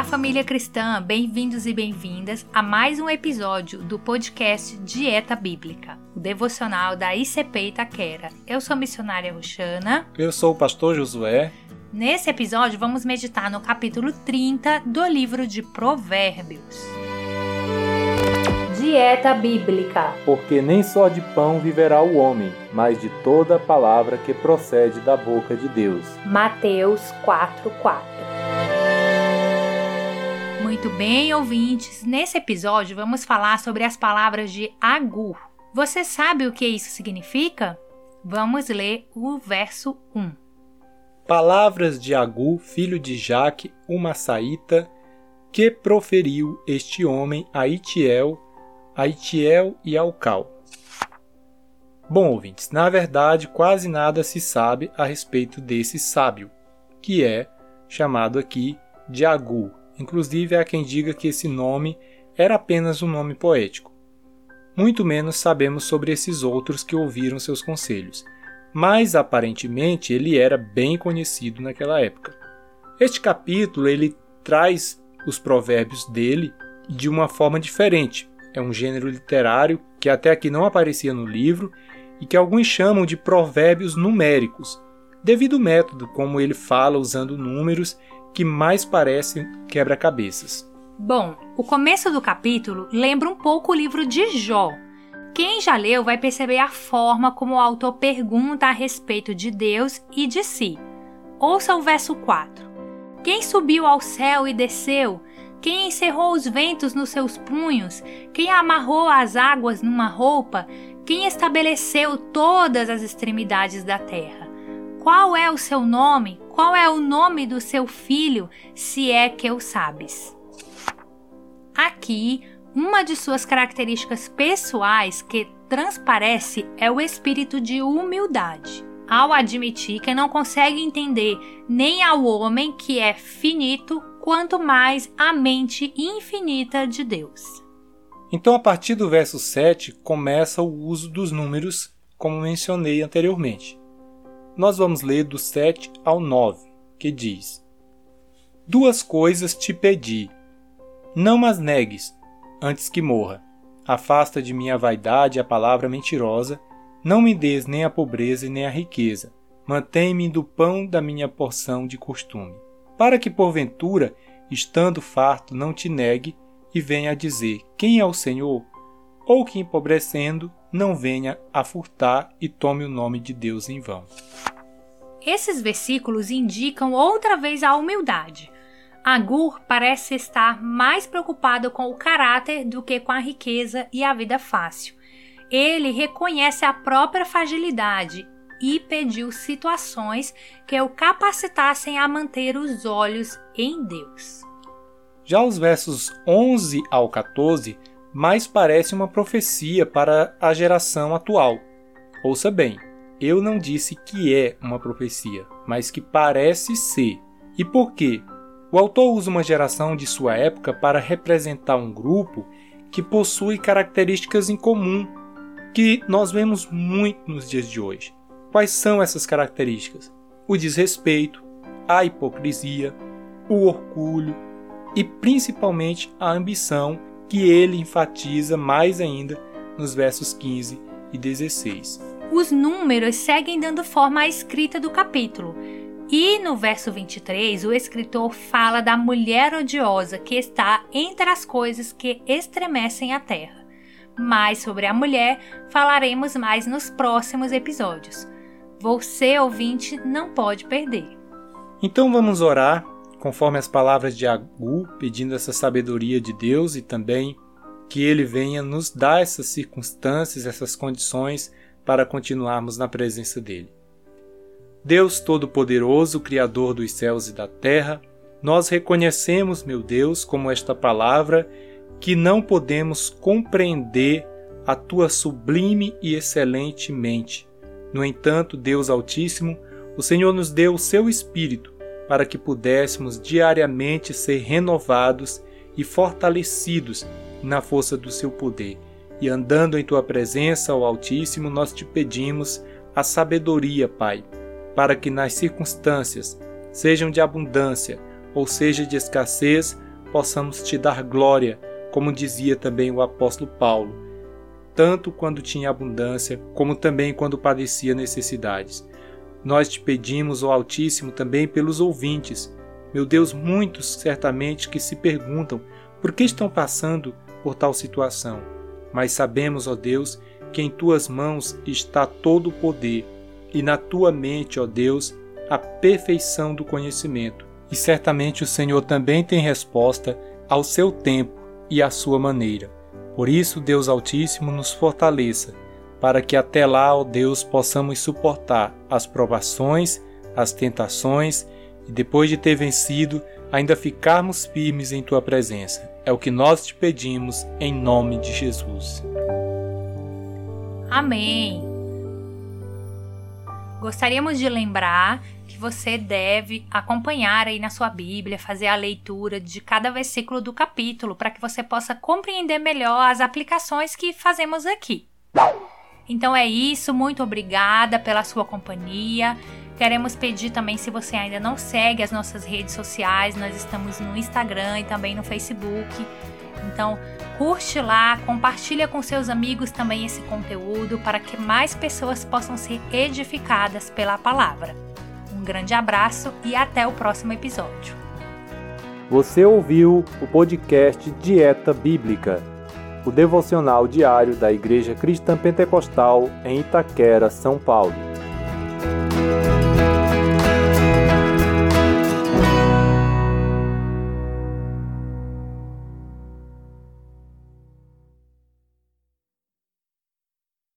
Olá, família cristã! Bem-vindos e bem-vindas a mais um episódio do podcast Dieta Bíblica, o devocional da ICP Itaquera. Eu sou a missionária Roxana. Eu sou o pastor Josué. Nesse episódio, vamos meditar no capítulo 30 do livro de Provérbios. Dieta Bíblica. Porque nem só de pão viverá o homem, mas de toda palavra que procede da boca de Deus. Mateus 4:4. Muito bem, ouvintes. Nesse episódio vamos falar sobre as palavras de Agur. Você sabe o que isso significa? Vamos ler o verso 1. Palavras de Agur, filho de Jaque, uma saíta, que proferiu este homem a Itiel, a Itiel e ao Cal. Bom, ouvintes, na verdade quase nada se sabe a respeito desse sábio, que é chamado aqui de Agur Inclusive há quem diga que esse nome era apenas um nome poético. Muito menos sabemos sobre esses outros que ouviram seus conselhos, mas aparentemente ele era bem conhecido naquela época. Este capítulo ele traz os provérbios dele de uma forma diferente. É um gênero literário que até aqui não aparecia no livro e que alguns chamam de provérbios numéricos, devido ao método como ele fala usando números que mais parece quebra-cabeças. Bom, o começo do capítulo lembra um pouco o livro de Jó. Quem já leu vai perceber a forma como o autor pergunta a respeito de Deus e de si. Ouça o verso 4. Quem subiu ao céu e desceu? Quem encerrou os ventos nos seus punhos? Quem amarrou as águas numa roupa? Quem estabeleceu todas as extremidades da terra? Qual é o seu nome? Qual é o nome do seu filho, se é que o sabes? Aqui, uma de suas características pessoais que transparece é o espírito de humildade. Ao admitir que não consegue entender nem ao homem que é finito, quanto mais a mente infinita de Deus. Então, a partir do verso 7, começa o uso dos números, como mencionei anteriormente nós vamos ler do 7 ao 9, que diz: Duas coisas te pedi, não as negues, antes que morra. Afasta de minha vaidade a palavra mentirosa, não me des nem a pobreza e nem a riqueza. Mantém-me do pão da minha porção de costume, para que porventura, estando farto, não te negue e venha dizer: Quem é o Senhor? Ou que empobrecendo, não venha a furtar e tome o nome de Deus em vão. Esses versículos indicam outra vez a humildade. Agur parece estar mais preocupado com o caráter do que com a riqueza e a vida fácil. Ele reconhece a própria fragilidade e pediu situações que o capacitassem a manter os olhos em Deus. Já os versos 11 ao 14 mais parece uma profecia para a geração atual. Ouça bem, eu não disse que é uma profecia, mas que parece ser. E por quê? O autor usa uma geração de sua época para representar um grupo que possui características em comum que nós vemos muito nos dias de hoje. Quais são essas características? O desrespeito, a hipocrisia, o orgulho e principalmente a ambição que ele enfatiza mais ainda nos versos 15 e 16. Os números seguem dando forma à escrita do capítulo. E no verso 23, o escritor fala da mulher odiosa que está entre as coisas que estremecem a terra. Mais sobre a mulher falaremos mais nos próximos episódios. Você, ouvinte, não pode perder. Então vamos orar conforme as palavras de Agu, pedindo essa sabedoria de Deus e também que ele venha nos dar essas circunstâncias, essas condições para continuarmos na presença dele. Deus Todo-Poderoso, Criador dos céus e da terra, nós reconhecemos, meu Deus, como esta palavra, que não podemos compreender a tua sublime e excelente mente. No entanto, Deus Altíssimo, o Senhor nos deu o seu Espírito para que pudéssemos diariamente ser renovados e fortalecidos na força do seu poder. E andando em tua presença, ó Altíssimo, nós te pedimos a sabedoria, Pai, para que nas circunstâncias, sejam de abundância ou seja de escassez, possamos te dar glória, como dizia também o apóstolo Paulo, tanto quando tinha abundância, como também quando padecia necessidades. Nós te pedimos, ó Altíssimo, também pelos ouvintes. Meu Deus, muitos certamente que se perguntam por que estão passando por tal situação. Mas sabemos, ó Deus, que em tuas mãos está todo o poder, e na tua mente, ó Deus, a perfeição do conhecimento. E certamente o Senhor também tem resposta ao seu tempo e à sua maneira. Por isso, Deus Altíssimo nos fortaleça, para que até lá, ó Deus, possamos suportar as provações, as tentações e depois de ter vencido, ainda ficarmos firmes em tua presença. É o que nós te pedimos em nome de Jesus. Amém. Gostaríamos de lembrar que você deve acompanhar aí na sua Bíblia, fazer a leitura de cada versículo do capítulo para que você possa compreender melhor as aplicações que fazemos aqui. Então é isso, muito obrigada pela sua companhia. Queremos pedir também, se você ainda não segue as nossas redes sociais, nós estamos no Instagram e também no Facebook. Então, curte lá, compartilha com seus amigos também esse conteúdo para que mais pessoas possam ser edificadas pela palavra. Um grande abraço e até o próximo episódio. Você ouviu o podcast Dieta Bíblica, o devocional diário da Igreja Cristã Pentecostal em Itaquera, São Paulo.